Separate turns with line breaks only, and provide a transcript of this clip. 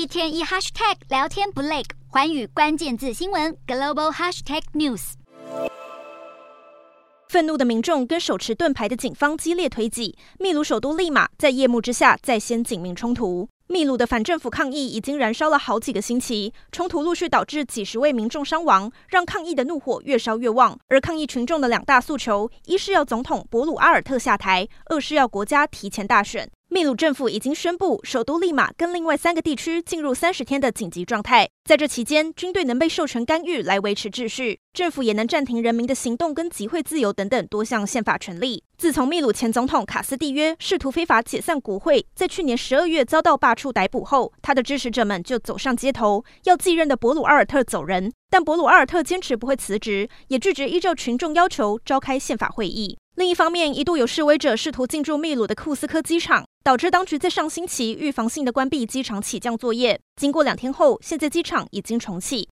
一天一 hashtag 聊天不累，环宇关键字新闻 global hashtag news。
愤怒的民众跟手持盾牌的警方激烈推挤，秘鲁首都利马在夜幕之下再掀警民冲突。秘鲁的反政府抗议已经燃烧了好几个星期，冲突陆续导致几十位民众伤亡，让抗议的怒火越烧越旺。而抗议群众的两大诉求，一是要总统博鲁阿尔特下台，二是要国家提前大选。秘鲁政府已经宣布，首都利马跟另外三个地区进入三十天的紧急状态。在这期间，军队能被授权干预来维持秩序，政府也能暂停人民的行动跟集会自由等等多项宪法权利。自从秘鲁前总统卡斯蒂约试图非法解散国会，在去年十二月遭到罢黜逮捕后，他的支持者们就走上街头，要继任的博鲁阿尔特走人。但博鲁阿尔特坚持不会辞职，也拒绝依照群众要求召开宪法会议。另一方面，一度有示威者试图进驻秘鲁的库斯科机场。导致当局在上星期预防性的关闭机场起降作业。经过两天后，现在机场已经重启。